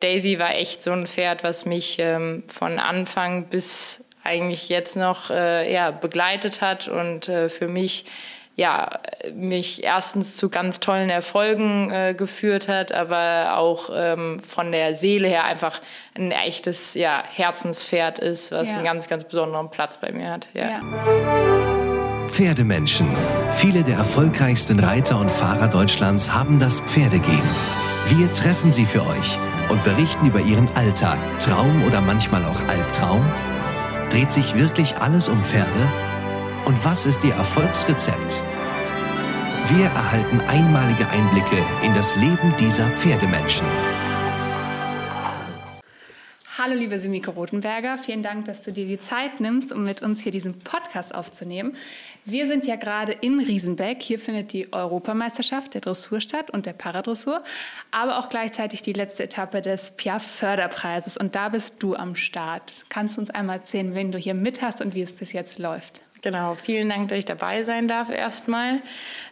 Daisy war echt so ein Pferd, was mich ähm, von Anfang bis eigentlich jetzt noch äh, ja, begleitet hat und äh, für mich ja, mich erstens zu ganz tollen Erfolgen äh, geführt hat, aber auch ähm, von der Seele her einfach ein echtes ja, Herzenspferd ist, was ja. einen ganz, ganz besonderen Platz bei mir hat. Ja. ja. Pferdemenschen. Viele der erfolgreichsten Reiter und Fahrer Deutschlands haben das Pferdegehen. Wir treffen sie für euch und berichten über ihren Alltag, Traum oder manchmal auch Albtraum. Dreht sich wirklich alles um Pferde? Und was ist Ihr Erfolgsrezept? Wir erhalten einmalige Einblicke in das Leben dieser Pferdemenschen. Hallo liebe Simike Rotenberger, vielen Dank, dass du dir die Zeit nimmst, um mit uns hier diesen Podcast aufzunehmen. Wir sind ja gerade in Riesenbeck. Hier findet die Europameisterschaft der Dressur statt und der Paradressur, aber auch gleichzeitig die letzte Etappe des Piaf Förderpreises. Und da bist du am Start. Kannst du uns einmal erzählen, wen du hier mit hast und wie es bis jetzt läuft? Genau, vielen Dank, dass ich dabei sein darf erstmal.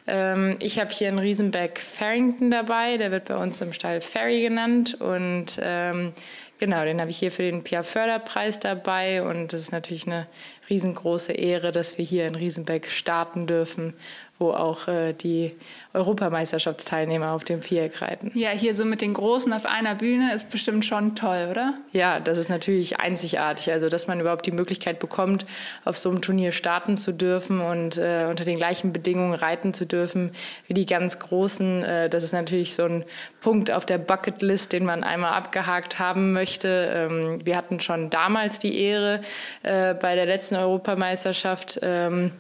Ähm, ich habe hier einen Riesenbeck Farrington dabei, der wird bei uns im Stall Ferry genannt und ähm, genau, den habe ich hier für den Pia Förderpreis dabei. Und das ist natürlich eine riesengroße Ehre, dass wir hier in Riesenbeck starten dürfen, wo auch äh, die Europameisterschaftsteilnehmer auf dem Viereck reiten. Ja, hier so mit den Großen auf einer Bühne ist bestimmt schon toll, oder? Ja, das ist natürlich einzigartig. Also, dass man überhaupt die Möglichkeit bekommt, auf so einem Turnier starten zu dürfen und äh, unter den gleichen Bedingungen reiten zu dürfen wie die ganz Großen, äh, das ist natürlich so ein Punkt auf der Bucketlist, den man einmal abgehakt haben möchte. Ähm, wir hatten schon damals die Ehre äh, bei der letzten Europameisterschaft. Ähm,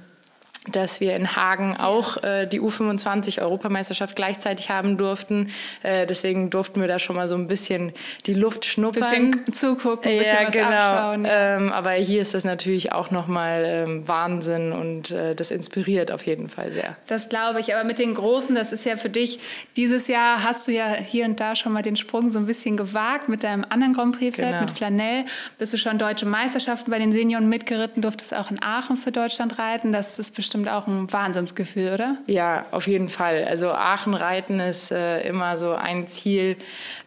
dass wir in Hagen auch äh, die U25-Europameisterschaft gleichzeitig haben durften. Äh, deswegen durften wir da schon mal so ein bisschen die Luft schnuppern. Bisschen zugucken, ein bisschen ja, was genau. abschauen. Ähm, aber hier ist das natürlich auch nochmal ähm, Wahnsinn und äh, das inspiriert auf jeden Fall sehr. Das glaube ich. Aber mit den Großen, das ist ja für dich, dieses Jahr hast du ja hier und da schon mal den Sprung so ein bisschen gewagt mit deinem anderen Grand Prix-Pferd, genau. mit Flanell. Bist du schon deutsche Meisterschaften bei den Senioren mitgeritten, durftest auch in Aachen für Deutschland reiten. Das ist bestimmt bestimmt auch ein Wahnsinnsgefühl, oder? Ja, auf jeden Fall. Also Aachen reiten ist äh, immer so ein Ziel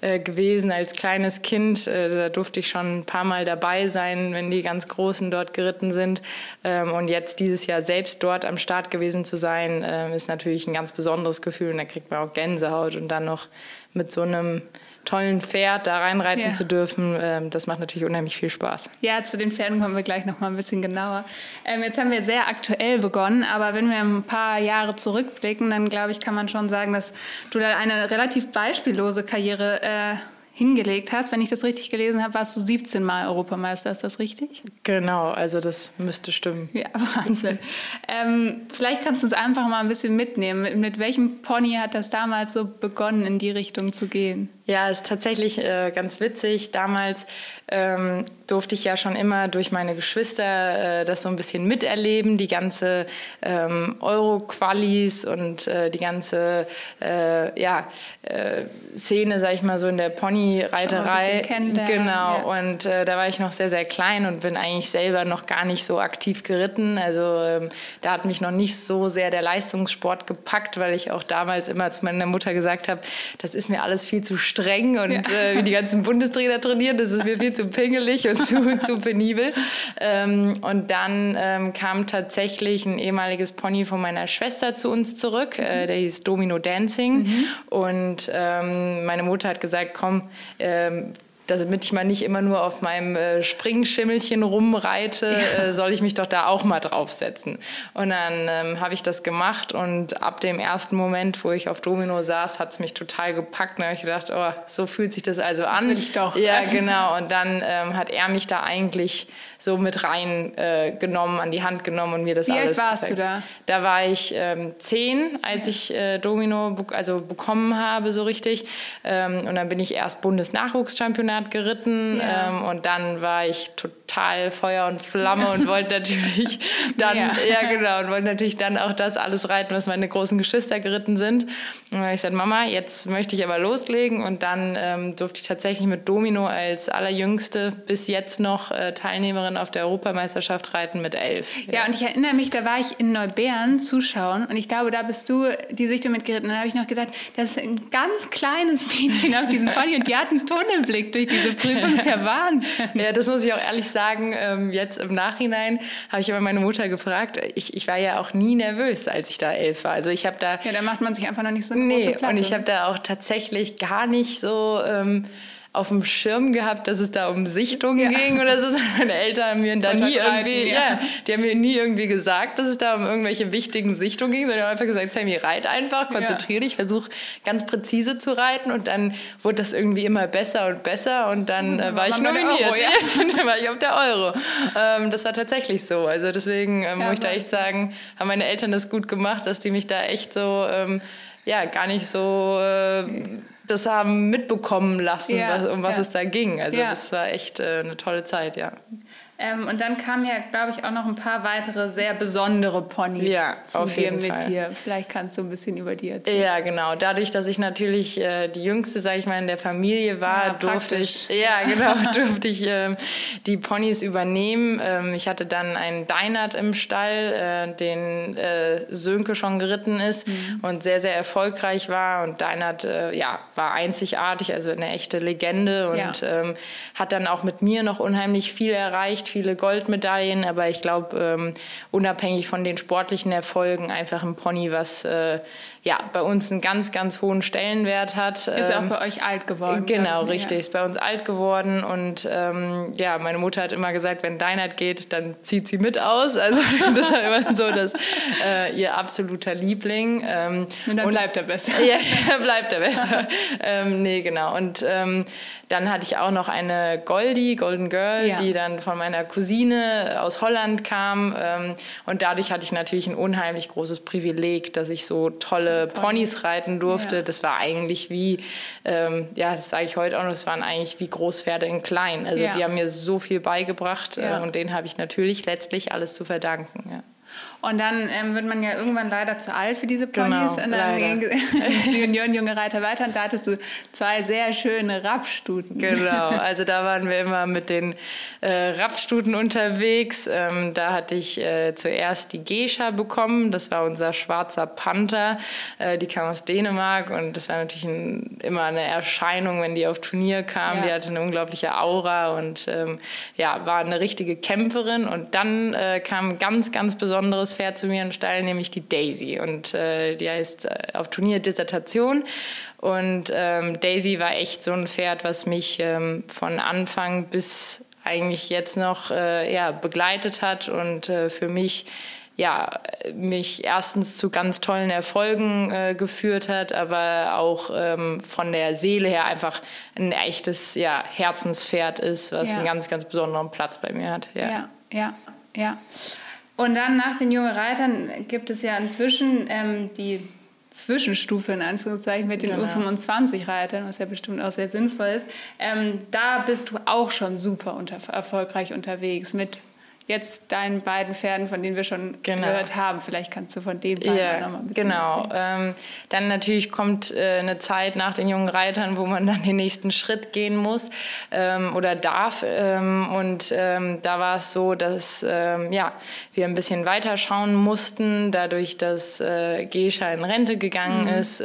äh, gewesen als kleines Kind. Äh, da durfte ich schon ein paar Mal dabei sein, wenn die ganz Großen dort geritten sind. Ähm, und jetzt dieses Jahr selbst dort am Start gewesen zu sein, äh, ist natürlich ein ganz besonderes Gefühl. Und da kriegt man auch Gänsehaut und dann noch mit so einem tollen Pferd da reinreiten ja. zu dürfen, ähm, das macht natürlich unheimlich viel Spaß. Ja, zu den Pferden kommen wir gleich noch mal ein bisschen genauer. Ähm, jetzt haben wir sehr aktuell begonnen, aber wenn wir ein paar Jahre zurückblicken, dann glaube ich, kann man schon sagen, dass du da eine relativ beispiellose Karriere äh, hingelegt hast. Wenn ich das richtig gelesen habe, warst du 17 Mal Europameister. Ist das richtig? Genau, also das müsste stimmen. Ja, Wahnsinn. ähm, vielleicht kannst du uns einfach mal ein bisschen mitnehmen. Mit, mit welchem Pony hat das damals so begonnen, in die Richtung zu gehen? Ja, ist tatsächlich äh, ganz witzig. Damals ähm, durfte ich ja schon immer durch meine Geschwister äh, das so ein bisschen miterleben, die ganze ähm, Euro-Qualis und äh, die ganze äh, ja, äh, Szene, sag ich mal so in der Ponyreiterei. Genau. Ja. Und äh, da war ich noch sehr, sehr klein und bin eigentlich selber noch gar nicht so aktiv geritten. Also ähm, da hat mich noch nicht so sehr der Leistungssport gepackt, weil ich auch damals immer zu meiner Mutter gesagt habe, das ist mir alles viel zu streng und ja. äh, wie die ganzen Bundestrainer trainieren, das ist mir viel zu pingelig und zu, zu penibel. Ähm, und dann ähm, kam tatsächlich ein ehemaliges Pony von meiner Schwester zu uns zurück, äh, der hieß Domino Dancing. Mhm. Und ähm, meine Mutter hat gesagt, komm, ähm, damit ich mal nicht immer nur auf meinem äh, Springschimmelchen rumreite, ja. äh, soll ich mich doch da auch mal draufsetzen. Und dann ähm, habe ich das gemacht und ab dem ersten Moment, wo ich auf Domino saß, hat es mich total gepackt. Und habe ich gedacht, oh, so fühlt sich das also an. Das will ich doch. Ja, genau. Und dann ähm, hat er mich da eigentlich so mit rein äh, genommen, an die Hand genommen und mir das Wie alles. Wie alt warst gezeigt. du da? Da war ich ähm, zehn, als ja. ich äh, Domino be also bekommen habe, so richtig. Ähm, und dann bin ich erst Bundesnachwuchschampionat geritten ja. ähm, und dann war ich total Feuer und Flamme und wollte natürlich dann, ja. ja genau, und wollte natürlich dann auch das alles reiten, was meine großen Geschwister geritten sind. Und dann habe ich gesagt, Mama, jetzt möchte ich aber loslegen und dann ähm, durfte ich tatsächlich mit Domino als allerjüngste bis jetzt noch äh, Teilnehmerin auf der Europameisterschaft reiten mit elf. Ja. ja, und ich erinnere mich, da war ich in Neubären zuschauen und ich glaube, da bist du die Sichtung mitgeritten. Da habe ich noch gedacht, das ist ein ganz kleines Mädchen auf diesem Pony und die hat einen Tunnelblick durch diese Prüfung. Das ist ja Wahnsinn. Ja, das muss ich auch ehrlich sagen. Ähm, jetzt im Nachhinein habe ich immer meine Mutter gefragt. Ich, ich war ja auch nie nervös, als ich da elf war. Also ich habe da. Ja, da macht man sich einfach noch nicht so eine nee, große Platte. Und ich habe da auch tatsächlich gar nicht so. Ähm, auf dem Schirm gehabt, dass es da um Sichtungen ja. ging oder so. Meine Eltern haben mir da nie irgendwie, ja. ja. die haben mir nie irgendwie gesagt, dass es da um irgendwelche wichtigen Sichtungen ging, sondern haben einfach gesagt, Sammy, reit einfach, konzentriere dich, versuch ganz präzise zu reiten und dann wurde das irgendwie immer besser und besser und dann äh, war ich nominiert. Euro, ja. und dann war ich auf der Euro. Ähm, das war tatsächlich so. Also deswegen äh, muss ich da echt sagen, haben meine Eltern das gut gemacht, dass die mich da echt so, ähm, ja, gar nicht so... Äh, das haben mitbekommen lassen, ja, was, um was ja. es da ging. Also das war echt äh, eine tolle Zeit, ja. Ähm, und dann kamen ja, glaube ich, auch noch ein paar weitere sehr besondere Ponys ja, zu dir mit Fall. dir. Vielleicht kannst du ein bisschen über die erzählen. Ja, genau. Dadurch, dass ich natürlich äh, die Jüngste, sage ich mal, in der Familie war, ja, durfte ich, ja, genau, durfte ich äh, die Ponys übernehmen. Ähm, ich hatte dann einen Deinert im Stall, äh, den äh, Sönke schon geritten ist mhm. und sehr, sehr erfolgreich war. Und Deinert, äh, ja, war einzigartig, also eine echte Legende und ja. ähm, hat dann auch mit mir noch unheimlich viel erreicht viele Goldmedaillen, aber ich glaube, ähm, unabhängig von den sportlichen Erfolgen, einfach ein Pony, was äh, ja, bei uns einen ganz, ganz hohen Stellenwert hat. Ist ähm, auch bei euch alt geworden. Genau, dann, richtig. Ja. Ist bei uns alt geworden. Und ähm, ja, meine Mutter hat immer gesagt, wenn Deinert geht, dann zieht sie mit aus. Also das war immer so dass, äh, ihr absoluter Liebling. Ähm, und dann und, bleibt er besser. Ja, bleibt er besser. ähm, nee, genau. Und ähm, dann hatte ich auch noch eine Goldie, Golden Girl, ja. die dann von meiner Cousine aus Holland kam. Ähm, und dadurch hatte ich natürlich ein unheimlich großes Privileg, dass ich so tolle Ponys reiten durfte. Ja. Das war eigentlich wie, ähm, ja, das sage ich heute auch noch, das waren eigentlich wie Großpferde in klein. Also ja. die haben mir so viel beigebracht äh, und denen habe ich natürlich letztlich alles zu verdanken. Und dann ähm, wird man ja irgendwann leider zu alt für diese Ponys. Genau, und dann ging die Union Junge Reiter weiter und da hattest du zwei sehr schöne Rappstuten. Genau, also da waren wir immer mit den äh, Rappstuten unterwegs. Ähm, da hatte ich äh, zuerst die Gescha bekommen. Das war unser schwarzer Panther. Äh, die kam aus Dänemark und das war natürlich ein, immer eine Erscheinung, wenn die auf Turnier kam. Ja. Die hatte eine unglaubliche Aura und ähm, ja, war eine richtige Kämpferin. Und dann äh, kam ganz, ganz besonderes Pferd zu mir im Stall, nämlich die Daisy. Und äh, die heißt äh, auf Turnier Dissertation. Und ähm, Daisy war echt so ein Pferd, was mich ähm, von Anfang bis eigentlich jetzt noch äh, ja, begleitet hat und äh, für mich ja, mich erstens zu ganz tollen Erfolgen äh, geführt hat, aber auch ähm, von der Seele her einfach ein echtes ja, Herzenspferd ist, was ja. einen ganz, ganz besonderen Platz bei mir hat. Ja, ja, ja. ja. Und dann nach den jungen Reitern gibt es ja inzwischen ähm, die Zwischenstufe in Anführungszeichen mit den genau. U25-Reitern, was ja bestimmt auch sehr sinnvoll ist. Ähm, da bist du auch schon super unter, erfolgreich unterwegs mit jetzt deinen beiden Pferden, von denen wir schon genau. gehört haben. Vielleicht kannst du von denen beiden yeah, noch mal ein bisschen Genau. Ähm, dann natürlich kommt äh, eine Zeit nach den jungen Reitern, wo man dann den nächsten Schritt gehen muss ähm, oder darf. Ähm, und ähm, da war es so, dass ähm, ja, wir ein bisschen weiter schauen mussten, dadurch, dass äh, Gescha in Rente gegangen mhm. ist.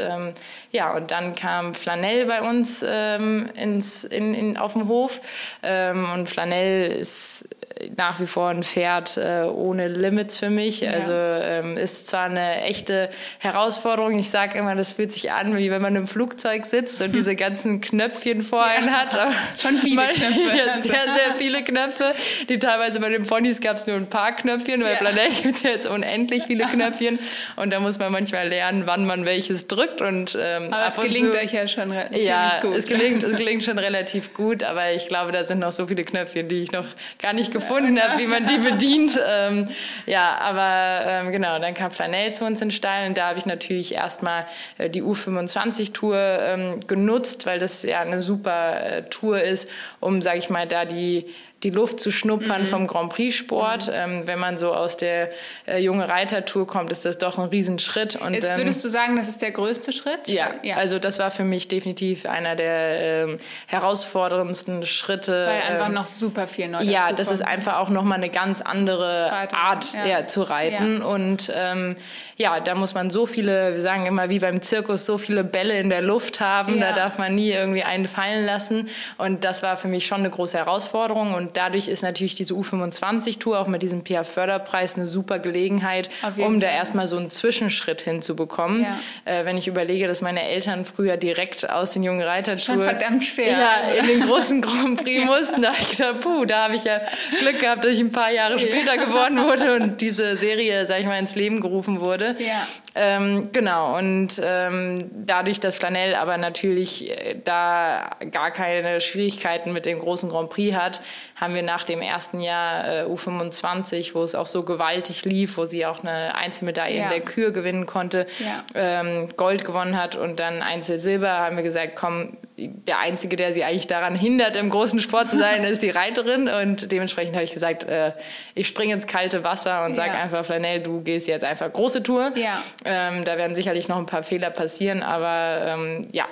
Ähm, ja, und dann kam Flanell bei uns ins, in, in, auf dem Hof. und Flanell ist nach wie vor ein Pferd äh, ohne Limits für mich. Ja. Also ähm, ist zwar eine echte Herausforderung. Ich sage immer, das fühlt sich an, wie wenn man im Flugzeug sitzt und diese ganzen Knöpfchen vor ja. einen hat. Schon viele man, Knöpfe. Ja, sehr, sehr viele Knöpfe. Die teilweise bei den Ponys gab es nur ein paar Knöpfchen. Bei ja. Flanell gibt es jetzt unendlich viele Knöpfchen. Und da muss man manchmal lernen, wann man welches drückt. Und ähm, Ähm, aber es gelingt zu, euch ja schon re ja, gut. Es gelingt, es gelingt schon relativ gut, aber ich glaube, da sind noch so viele Knöpfchen, die ich noch gar nicht gefunden habe, wie man die bedient. Ähm, ja, aber ähm, genau, dann kam Flanell zu uns in den Stall und da habe ich natürlich erstmal äh, die U25-Tour ähm, genutzt, weil das ja eine super äh, Tour ist, um, sage ich mal, da die die Luft zu schnuppern mhm. vom Grand Prix-Sport. Mhm. Ähm, wenn man so aus der äh, junge Reitertour kommt, ist das doch ein Riesenschritt. Und, Jetzt würdest ähm, du sagen, das ist der größte Schritt? Ja, ja, also das war für mich definitiv einer der ähm, herausforderndsten Schritte. Weil einfach ähm, noch super viel neu Ja, das ist einfach auch nochmal eine ganz andere Reiter, Art ja. Ja, zu reiten. Und ähm, ja, da muss man so viele, wir sagen immer wie beim Zirkus, so viele Bälle in der Luft haben. Da darf man nie irgendwie einen fallen lassen. Und das war für mich schon eine große Herausforderung. Und dadurch ist natürlich diese U25-Tour auch mit diesem PIA-Förderpreis eine super Gelegenheit, um da erstmal so einen Zwischenschritt hinzubekommen. Ja. Äh, wenn ich überlege, dass meine Eltern früher direkt aus den jungen Reitertouren verdammt schwer. Ja, also. in den großen Grand Prix mussten, da habe ich gedacht, puh, da habe ich ja Glück gehabt, dass ich ein paar Jahre später ja. geworden wurde und diese Serie, sag ich mal, ins Leben gerufen wurde. Ja. Ähm, genau, und ähm, dadurch, dass Flanell aber natürlich äh, da gar keine Schwierigkeiten mit dem großen Grand Prix hat, haben wir nach dem ersten Jahr äh, U25, wo es auch so gewaltig lief, wo sie auch eine Einzelmedaille ja. in der Kür gewinnen konnte, ja. ähm, Gold gewonnen hat und dann Einzelsilber, haben wir gesagt, komm, der Einzige, der sie eigentlich daran hindert, im großen Sport zu sein, ist die Reiterin. Und dementsprechend habe ich gesagt, äh, ich springe ins kalte Wasser und sage ja. einfach, Flanell, du gehst jetzt einfach große Tour. Ja. Ähm, da werden sicherlich noch ein paar Fehler passieren, aber ähm, ja,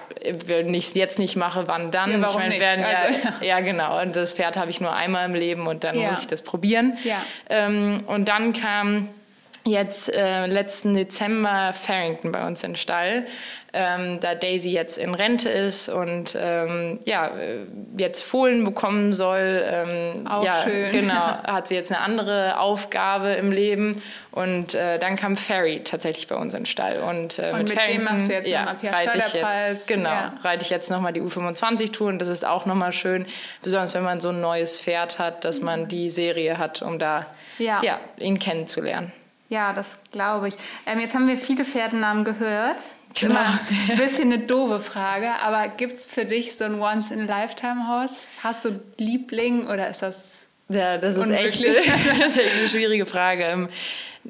wenn ich es jetzt nicht mache, wann dann? Ja, warum ich meine, nicht? Werden, also, ja, ja, genau. Und das Pferd habe ich nur einmal im Leben und dann muss ich das probieren. Ähm, und dann kam jetzt äh, letzten Dezember Farrington bei uns in Stall ähm, da Daisy jetzt in Rente ist und ähm, ja, jetzt Fohlen bekommen soll. Ähm, Auch ja, schön. Genau, hat sie jetzt eine andere Aufgabe im Leben. Und äh, dann kam Ferry tatsächlich bei uns in Stall. Und, äh, und mit, mit dem machst du jetzt ja, nochmal reite ich jetzt, Genau, ja. reite ich jetzt nochmal die U25-Tour und das ist auch nochmal schön, besonders wenn man so ein neues Pferd hat, dass man die Serie hat, um da ja. ja ihn kennenzulernen. Ja, das glaube ich. Ähm, jetzt haben wir viele Pferdennamen gehört. Genau. Immer ein bisschen eine doofe Frage, aber gibt es für dich so ein Once-in-a-Lifetime-Haus? Hast du Liebling oder ist das ja, das ist, echt, das ist echt eine schwierige Frage. Ähm,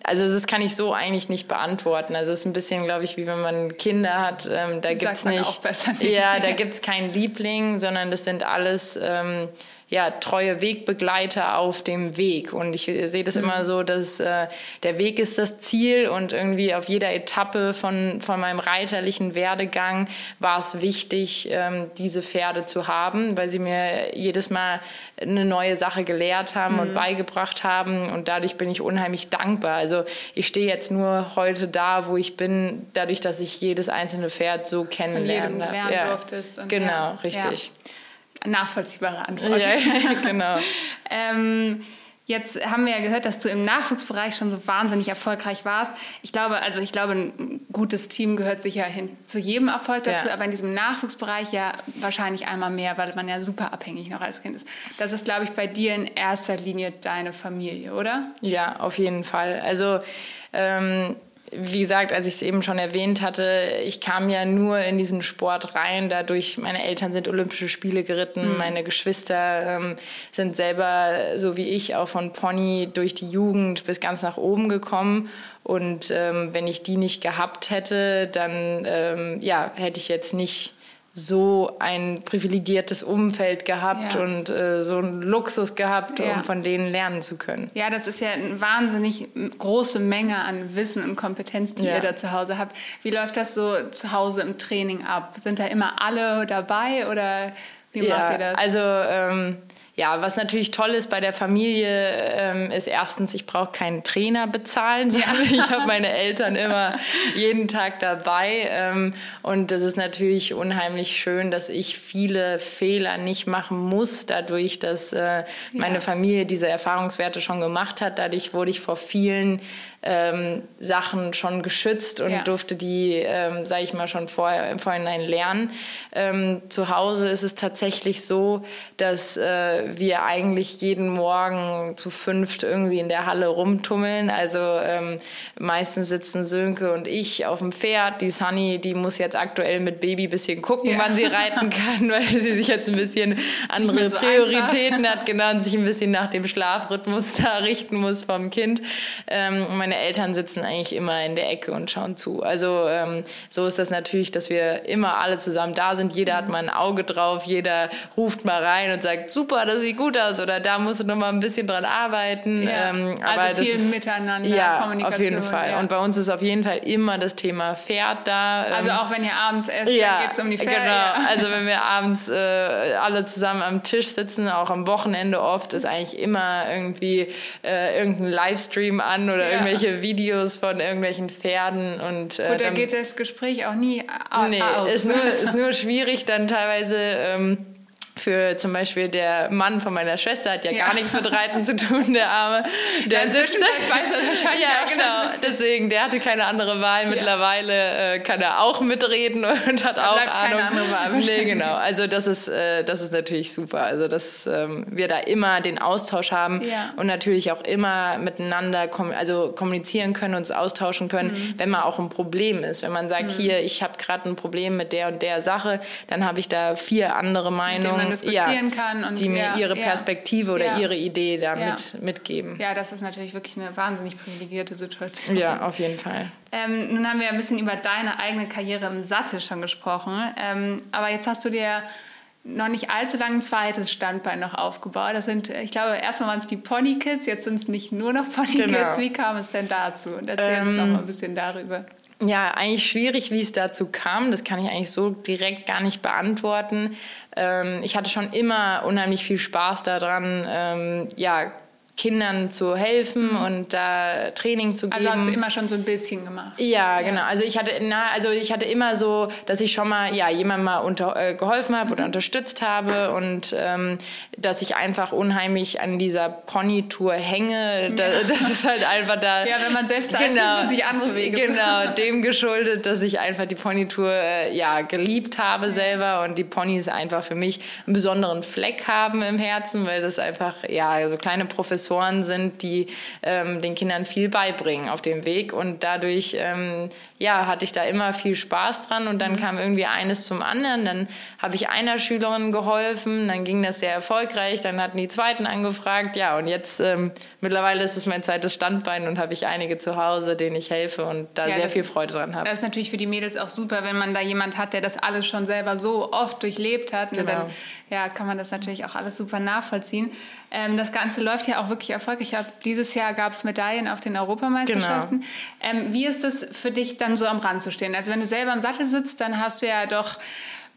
also das kann ich so eigentlich nicht beantworten. Also es ist ein bisschen, glaube ich, wie wenn man Kinder hat. Ähm, da gibt es nicht, nicht. Ja, da gibt es keinen Liebling, sondern das sind alles ähm, ja, treue Wegbegleiter auf dem Weg. Und ich sehe das mhm. immer so, dass äh, der Weg ist das Ziel und irgendwie auf jeder Etappe von, von meinem reiterlichen Werdegang war es wichtig, ähm, diese Pferde zu haben, weil sie mir jedes Mal eine neue Sache gelehrt haben mhm. und beigebracht haben. Und dadurch bin ich unheimlich dankbar. Also ich stehe jetzt nur heute da, wo ich bin, dadurch, dass ich jedes einzelne Pferd so kennenlernen habe. Ja. Genau, ja. richtig. Ja nachvollziehbare Antwort. Ja, genau. ähm, Jetzt haben wir ja gehört, dass du im Nachwuchsbereich schon so wahnsinnig erfolgreich warst. Ich glaube, also ich glaube, ein gutes Team gehört sicher hin zu jedem Erfolg dazu, ja. aber in diesem Nachwuchsbereich ja wahrscheinlich einmal mehr, weil man ja super abhängig noch als Kind ist. Das ist, glaube ich, bei dir in erster Linie deine Familie, oder? Ja, auf jeden Fall. Also ähm, wie gesagt, als ich es eben schon erwähnt hatte, ich kam ja nur in diesen Sport rein. Dadurch, meine Eltern sind Olympische Spiele geritten, mhm. meine Geschwister ähm, sind selber, so wie ich, auch von Pony durch die Jugend bis ganz nach oben gekommen. Und ähm, wenn ich die nicht gehabt hätte, dann ähm, ja, hätte ich jetzt nicht so ein privilegiertes Umfeld gehabt ja. und äh, so einen Luxus gehabt, ja. um von denen lernen zu können. Ja, das ist ja eine wahnsinnig große Menge an Wissen und Kompetenz, die ja. ihr da zu Hause habt. Wie läuft das so zu Hause im Training ab? Sind da immer alle dabei oder wie macht ihr das? Also ähm, ja, was natürlich toll ist bei der Familie, ähm, ist erstens, ich brauche keinen Trainer bezahlen, sondern ja. ich habe meine Eltern immer jeden Tag dabei. Ähm, und das ist natürlich unheimlich schön, dass ich viele Fehler nicht machen muss, dadurch, dass äh, meine ja. Familie diese Erfahrungswerte schon gemacht hat. Dadurch wurde ich vor vielen ähm, Sachen schon geschützt und ja. durfte die, ähm, sage ich mal, schon vorher im Vorhinein lernen. Ähm, zu Hause ist es tatsächlich so, dass äh, wir eigentlich jeden Morgen zu fünft irgendwie in der Halle rumtummeln. Also ähm, meistens sitzen Sönke und ich auf dem Pferd. Die Sunny, die muss jetzt aktuell mit Baby ein bisschen gucken, ja. wann sie reiten kann, weil sie sich jetzt ein bisschen andere so Prioritäten einfach. hat, genau, und sich ein bisschen nach dem Schlafrhythmus da richten muss vom Kind. Ähm, meine Eltern sitzen eigentlich immer in der Ecke und schauen zu. Also ähm, so ist das natürlich, dass wir immer alle zusammen da sind. Jeder hat mal ein Auge drauf, jeder ruft mal rein und sagt, super, das sieht gut aus oder da musst du noch mal ein bisschen dran arbeiten. Ja. Ähm, also viel Miteinander, ja, Kommunikation. auf jeden Fall. Ja. Und bei uns ist auf jeden Fall immer das Thema Pferd da. Also auch wenn ihr abends esst, ja, geht es um die Pferde. Genau, also wenn wir abends äh, alle zusammen am Tisch sitzen, auch am Wochenende oft, ist eigentlich immer irgendwie äh, irgendein Livestream an oder ja. Irgendwelche Videos von irgendwelchen Pferden. Und, äh, Gut, da geht das Gespräch auch nie nee, aus. Ist nur, ist nur schwierig dann teilweise... Ähm, für zum Beispiel der Mann von meiner Schwester hat ja, ja. gar nichts mit Reiten zu tun, der Arme. Der ja, sitzt, weiß er wahrscheinlich ja, genau. Deswegen, der hatte keine andere Wahl. Mittlerweile äh, kann er auch mitreden und hat auch Ahnung. Keine andere Wahl. Nee, genau. Also das ist, äh, das ist natürlich super. Also dass ähm, wir da immer den Austausch haben und natürlich auch immer miteinander kom also kommunizieren können, uns austauschen können, mhm. wenn man auch ein Problem ist. Wenn man sagt, mhm. hier, ich habe gerade ein Problem mit der und der Sache, dann habe ich da vier andere Meinungen diskutieren ja, kann. Und die mir ihre Perspektive oder ihre Idee da mit, mitgeben. Ja, das ist natürlich wirklich eine wahnsinnig privilegierte Situation. Ja, auf jeden Fall. Ähm, nun haben wir ein bisschen über deine eigene Karriere im Sattel schon gesprochen. Ähm, aber jetzt hast du dir noch nicht allzu lange ein zweites Standbein noch aufgebaut. Das sind, ich glaube, erstmal waren es die Pony Kids, jetzt sind es nicht nur noch Pony Kids. Genau. Wie kam es denn dazu? Und erzähl ähm, uns noch mal ein bisschen darüber ja, eigentlich schwierig, wie es dazu kam. Das kann ich eigentlich so direkt gar nicht beantworten. Ähm, ich hatte schon immer unheimlich viel Spaß daran, ähm, ja, Kindern zu helfen mhm. und da Training zu geben. Also hast du immer schon so ein bisschen gemacht? Ja, ja. genau. Also ich hatte, na, also ich hatte immer so, dass ich schon mal ja jemandem mal unter, äh, geholfen habe mhm. oder unterstützt habe und ähm, dass ich einfach unheimlich an dieser Pony-Tour hänge. Da, Das ist halt einfach da. ja, wenn man selbst da genau, ist, man sich andere Wege. Genau, dem geschuldet, dass ich einfach die Pony-Tour äh, ja geliebt habe ja. selber und die Ponys einfach für mich einen besonderen Fleck haben im Herzen, weil das einfach ja so kleine Professoren Professoren sind, die ähm, den Kindern viel beibringen auf dem Weg. Und dadurch ähm, ja, hatte ich da immer viel Spaß dran. Und dann mhm. kam irgendwie eines zum anderen. Dann habe ich einer Schülerin geholfen, dann ging das sehr erfolgreich. Dann hatten die zweiten angefragt. Ja, und jetzt ähm, mittlerweile ist es mein zweites Standbein und habe ich einige zu Hause, denen ich helfe und da ja, sehr viel Freude dran habe. Das ist natürlich für die Mädels auch super, wenn man da jemand hat, der das alles schon selber so oft durchlebt hat. Genau. Dann ja, kann man das natürlich auch alles super nachvollziehen. Ähm, das Ganze läuft ja auch wirklich erfolgreich. Dieses Jahr gab es Medaillen auf den Europameisterschaften. Genau. Ähm, wie ist es für dich dann so am Rand zu stehen? Also wenn du selber im Sattel sitzt, dann hast du ja doch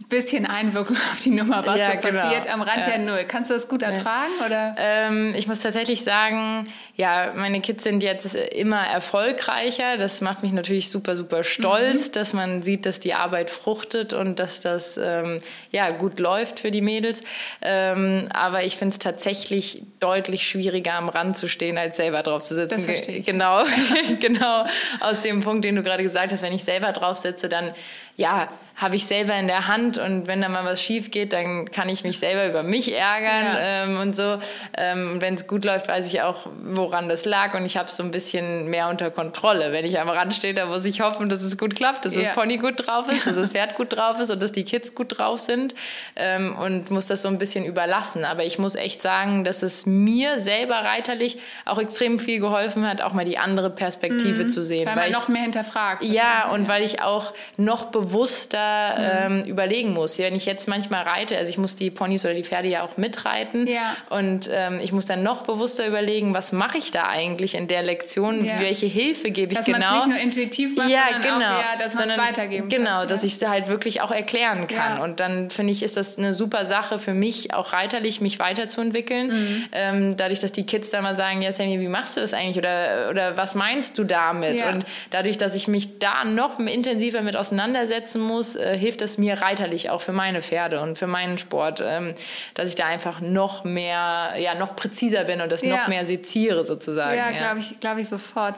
bisschen Einwirkung auf die Nummer, was ja, so genau. passiert. Am Rand ja. ja null. Kannst du das gut ertragen? Oder? Ähm, ich muss tatsächlich sagen, ja, meine Kids sind jetzt immer erfolgreicher. Das macht mich natürlich super, super stolz, mhm. dass man sieht, dass die Arbeit fruchtet und dass das ähm, ja, gut läuft für die Mädels. Ähm, aber ich finde es tatsächlich deutlich schwieriger, am Rand zu stehen, als selber drauf zu sitzen. Das verstehe ich. Genau, genau aus dem Punkt, den du gerade gesagt hast. Wenn ich selber drauf sitze, dann ja, habe ich selber in der Hand und wenn da mal was schief geht, dann kann ich mich selber über mich ärgern ja. ähm, und so. Ähm, wenn es gut läuft, weiß ich auch, woran das lag und ich habe es so ein bisschen mehr unter Kontrolle. Wenn ich am Rand stehe, da muss ich hoffen, dass es gut klappt, dass ja. das Pony gut drauf ist, dass das Pferd gut drauf ist und dass die Kids gut drauf sind ähm, und muss das so ein bisschen überlassen. Aber ich muss echt sagen, dass es mir selber reiterlich auch extrem viel geholfen hat, auch mal die andere Perspektive mhm. zu sehen. Weil, weil man ich, noch mehr hinterfragt. Ja, und weil ich auch noch bewusster mhm. ähm, überlegen muss. Wenn ich jetzt manchmal reite, also ich muss die Ponys oder die Pferde ja auch mitreiten ja. und ähm, ich muss dann noch bewusster überlegen, was mache ich da eigentlich in der Lektion, ja. welche Hilfe gebe ich dass genau. Dass man es nicht nur intuitiv macht, ja, sondern genau. auch eher, dass man es weitergeben genau, kann. Genau, dass ich es halt wirklich auch erklären kann. Und dann finde ich, ist das eine super Sache für mich, auch reiterlich mich weiterzuentwickeln. Mhm. Ähm, dadurch, dass die Kids dann mal sagen, ja Sammy, wie machst du das eigentlich oder, oder was meinst du damit? Und dadurch, dass ich mich da noch intensiver mit auseinandersetzen muss, äh, hilft es mir reiterlich auch für meine Pferde und für meinen Sport, ähm, dass ich da einfach noch mehr, ja, noch präziser bin und das ja. noch mehr seziere sozusagen. Ja, ja. glaube ich, glaub ich sofort.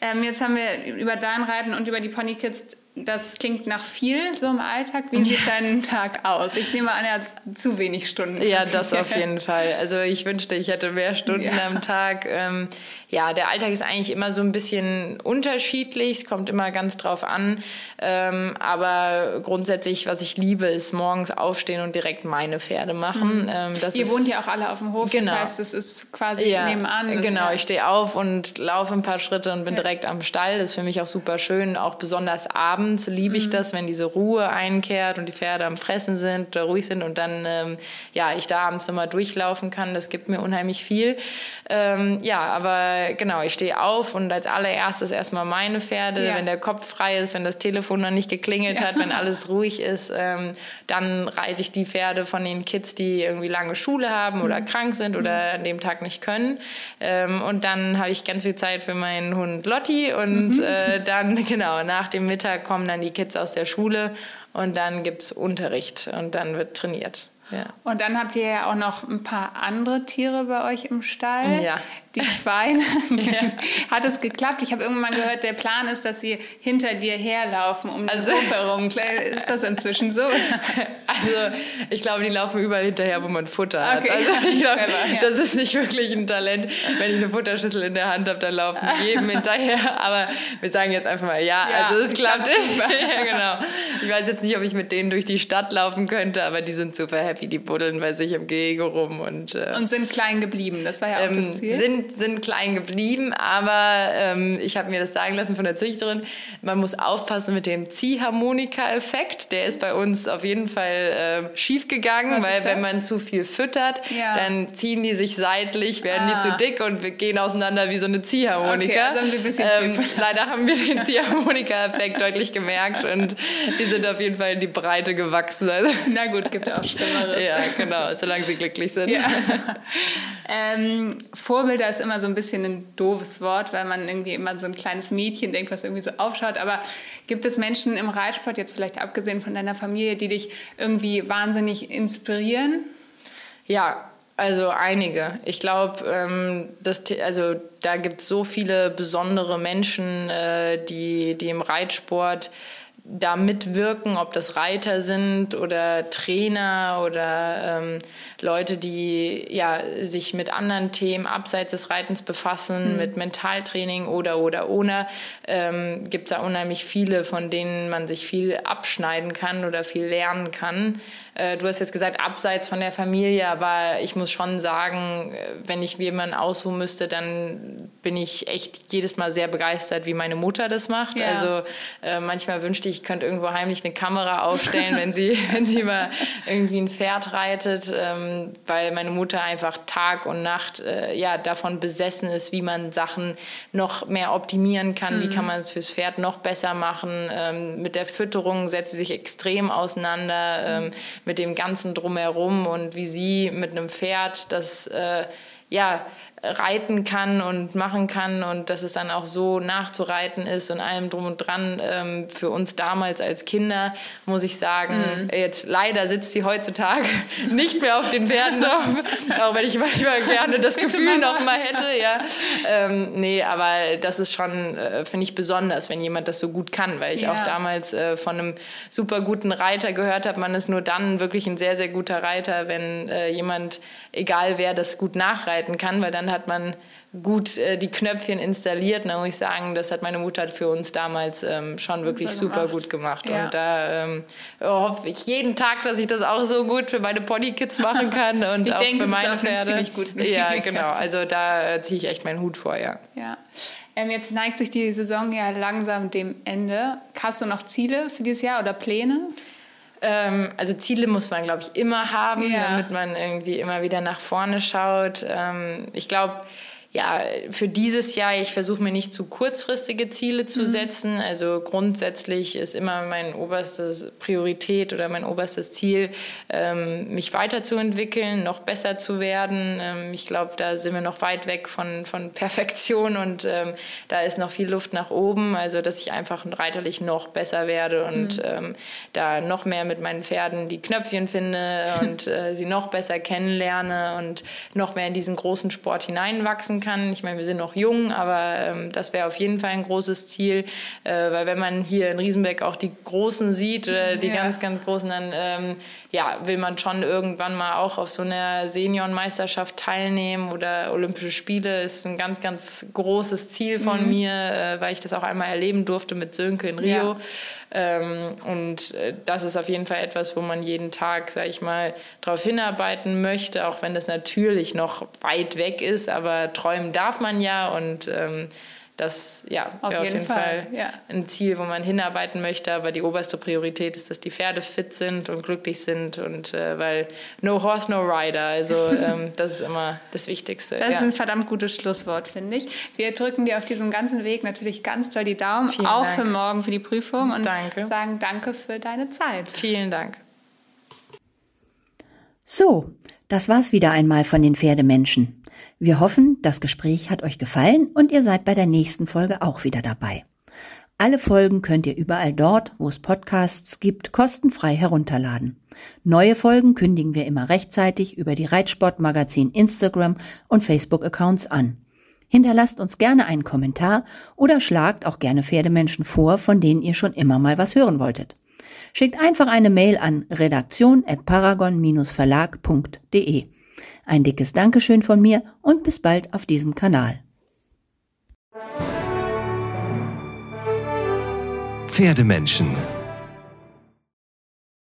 Ähm, jetzt haben wir über dein Reiten und über die Pony Kids das klingt nach viel so im Alltag. Wie sieht dein Tag aus? Ich nehme an, er hat zu wenig Stunden. Ja, das auf jeden Fall. Also ich wünschte, ich hätte mehr Stunden ja. am Tag. Ja, der Alltag ist eigentlich immer so ein bisschen unterschiedlich. Es kommt immer ganz drauf an. Ähm, aber grundsätzlich, was ich liebe, ist morgens aufstehen und direkt meine Pferde machen. Mhm. Ähm, Ihr ist, wohnt ja auch alle auf dem Hof. Genau. Das heißt, es ist quasi ja, nebenan. Genau, ich stehe auf und laufe ein paar Schritte und bin ja. direkt am Stall. Das ist für mich auch super schön. Auch besonders abends liebe ich mhm. das, wenn diese Ruhe einkehrt und die Pferde am Fressen sind oder ruhig sind und dann ähm, ja, ich da abends nochmal durchlaufen kann. Das gibt mir unheimlich viel. Ähm, ja, aber genau, ich stehe auf und als allererstes erstmal meine Pferde, ja. wenn der Kopf frei ist, wenn das Telefon noch nicht geklingelt ja. hat, wenn alles ruhig ist, ähm, dann reite ich die Pferde von den Kids, die irgendwie lange Schule haben oder mhm. krank sind oder mhm. an dem Tag nicht können. Ähm, und dann habe ich ganz viel Zeit für meinen Hund Lotti und mhm. äh, dann, genau, nach dem Mittag kommen dann die Kids aus der Schule und dann gibt es Unterricht und dann wird trainiert. Ja. Und dann habt ihr ja auch noch ein paar andere Tiere bei euch im Stall. Ja die Schweine. ja. Hat es geklappt? Ich habe irgendwann gehört, der Plan ist, dass sie hinter dir herlaufen, um also, den Hof herum. Ist das inzwischen so? Also, ich glaube, die laufen überall hinterher, wo man Futter hat. Okay. Also, ich glaube, ja. das ist nicht wirklich ein Talent. Wenn ich eine Futterschüssel in der Hand habe, dann laufen jedem hinterher. Aber wir sagen jetzt einfach mal, ja, ja also es klappt. ja, genau. Ich weiß jetzt nicht, ob ich mit denen durch die Stadt laufen könnte, aber die sind super happy. Die buddeln bei sich im Gehege rum. Und, äh, und sind klein geblieben. Das war ja auch ähm, das Ziel. Sind sind, klein geblieben, aber ähm, ich habe mir das sagen lassen von der Züchterin, man muss aufpassen mit dem Ziehharmonika-Effekt. Der ist bei uns auf jeden Fall äh, schief gegangen, weil wenn man zu viel füttert, ja. dann ziehen die sich seitlich, werden ah. die zu dick und wir gehen auseinander wie so eine Ziehharmonika. Okay, also haben ähm, leider haben wir den Ziehharmonika-Effekt deutlich gemerkt und die sind auf jeden Fall in die Breite gewachsen. Also Na gut, gibt auch Schlimmere. ja, genau, solange sie glücklich sind. Ja. ähm, Vorbilder ist immer so ein bisschen ein doofes Wort, weil man irgendwie immer so ein kleines Mädchen denkt, was irgendwie so aufschaut. Aber gibt es Menschen im Reitsport, jetzt vielleicht abgesehen von deiner Familie, die dich irgendwie wahnsinnig inspirieren? Ja, also einige. Ich glaube, ähm, also da gibt es so viele besondere Menschen, äh, die, die im Reitsport da mitwirken, ob das Reiter sind oder Trainer oder ähm, Leute, die ja, sich mit anderen Themen abseits des Reitens befassen, mhm. mit Mentaltraining oder oder ohne, ähm, gibt es da unheimlich viele, von denen man sich viel abschneiden kann oder viel lernen kann. Äh, du hast jetzt gesagt, abseits von der Familie, aber ich muss schon sagen, äh, wenn ich jemanden aussuchen müsste, dann bin ich echt jedes Mal sehr begeistert, wie meine Mutter das macht. Ja. Also äh, manchmal wünschte ich, ich könnte irgendwo heimlich eine Kamera aufstellen, wenn sie, wenn sie mal irgendwie ein Pferd reitet, ähm, weil meine Mutter einfach Tag und Nacht äh, ja, davon besessen ist, wie man Sachen noch mehr optimieren kann, mhm. wie kann man es fürs Pferd noch besser machen. Ähm, mit der Fütterung setzt sie sich extrem auseinander. Ähm, mit dem Ganzen drumherum und wie sie mit einem Pferd das äh, ja reiten kann und machen kann und dass es dann auch so nachzureiten ist und allem drum und dran. Ähm, für uns damals als Kinder muss ich sagen, mhm. jetzt leider sitzt sie heutzutage nicht mehr auf den Pferden drauf, auch wenn ich manchmal gerne das Gefühl noch mal hätte. Ja. Ähm, nee, aber das ist schon, äh, finde ich, besonders, wenn jemand das so gut kann, weil ich ja. auch damals äh, von einem super guten Reiter gehört habe, man ist nur dann wirklich ein sehr, sehr guter Reiter, wenn äh, jemand, egal wer, das gut nachreiten kann, weil dann hat man gut äh, die Knöpfchen installiert. Da muss ich sagen, das hat meine Mutter für uns damals ähm, schon wirklich super, super gut gemacht. Ja. Und da ähm, hoffe ich jeden Tag, dass ich das auch so gut für meine Ponykids machen kann und auch denke, für meine Pferde. Gut ja, genau. Also da äh, ziehe ich echt meinen Hut vor, ja. ja. Ähm, jetzt neigt sich die Saison ja langsam dem Ende. Hast du noch Ziele für dieses Jahr oder Pläne? Ähm, also Ziele muss man, glaube ich, immer haben, ja. damit man irgendwie immer wieder nach vorne schaut. Ähm, ich glaube, ja, für dieses Jahr, ich versuche mir nicht zu kurzfristige Ziele zu mhm. setzen. Also grundsätzlich ist immer mein oberstes Priorität oder mein oberstes Ziel, ähm, mich weiterzuentwickeln, noch besser zu werden. Ähm, ich glaube, da sind wir noch weit weg von, von Perfektion und ähm, da ist noch viel Luft nach oben. Also, dass ich einfach reiterlich noch besser werde und mhm. Ähm, da noch mehr mit meinen Pferden die Knöpfchen finde und äh, sie noch besser kennenlerne und noch mehr in diesen großen Sport hineinwachsen kann kann. Ich meine, wir sind noch jung, aber ähm, das wäre auf jeden Fall ein großes Ziel, äh, weil wenn man hier in Riesenbeck auch die Großen sieht, äh, die ja. ganz, ganz Großen, dann ähm, ja, will man schon irgendwann mal auch auf so einer Seniorenmeisterschaft teilnehmen oder Olympische Spiele ist ein ganz, ganz großes Ziel von mhm. mir, äh, weil ich das auch einmal erleben durfte mit Sönke in Rio. Ähm, und äh, das ist auf jeden Fall etwas, wo man jeden Tag, sag ich mal, darauf hinarbeiten möchte, auch wenn das natürlich noch weit weg ist, aber träumen darf man ja. Und ähm, das ja, auf, jeden, auf jeden Fall, Fall ja. ein Ziel, wo man hinarbeiten möchte. Aber die oberste Priorität ist, dass die Pferde fit sind und glücklich sind. Und äh, weil no horse, no rider. Also ähm, das ist immer das Wichtigste. Das ja. ist ein verdammt gutes Schlusswort, finde ich. Wir drücken dir auf diesem ganzen Weg natürlich ganz toll die Daumen, Vielen auch Dank. für morgen für die Prüfung. Und danke. sagen danke für deine Zeit. Vielen Dank. So, das war's wieder einmal von den Pferdemenschen. Wir hoffen, das Gespräch hat euch gefallen und ihr seid bei der nächsten Folge auch wieder dabei. Alle Folgen könnt ihr überall dort, wo es Podcasts gibt, kostenfrei herunterladen. Neue Folgen kündigen wir immer rechtzeitig über die Reitsportmagazin Instagram und Facebook Accounts an. Hinterlasst uns gerne einen Kommentar oder schlagt auch gerne Pferdemenschen vor, von denen ihr schon immer mal was hören wolltet. Schickt einfach eine Mail an redaktion@paragon-verlag.de. Ein dickes Dankeschön von mir und bis bald auf diesem Kanal. Pferdemenschen